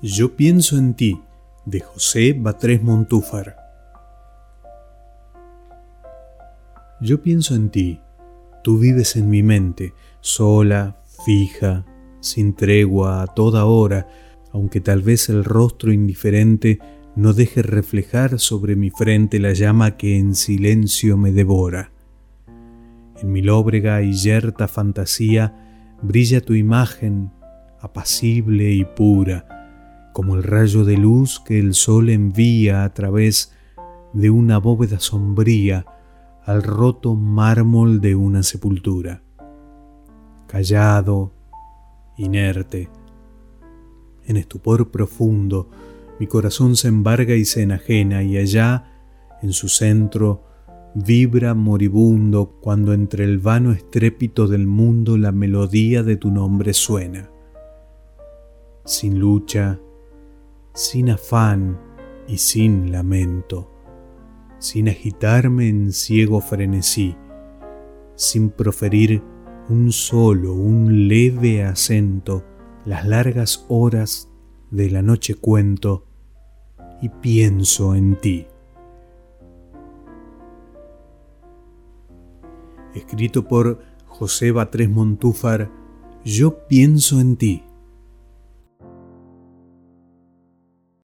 Yo pienso en ti, de José Batrés Montúfar. Yo pienso en ti, tú vives en mi mente, sola, fija, sin tregua, a toda hora, aunque tal vez el rostro indiferente no deje reflejar sobre mi frente la llama que en silencio me devora. En mi lóbrega y yerta fantasía brilla tu imagen, apacible y pura, como el rayo de luz que el sol envía a través de una bóveda sombría al roto mármol de una sepultura. Callado, inerte, en estupor profundo, mi corazón se embarga y se enajena y allá, en su centro, vibra moribundo cuando entre el vano estrépito del mundo la melodía de tu nombre suena. Sin lucha, sin afán y sin lamento, sin agitarme en ciego frenesí, sin proferir un solo, un leve acento, las largas horas de la noche cuento y pienso en ti. Escrito por José Batres Montúfar, Yo pienso en ti.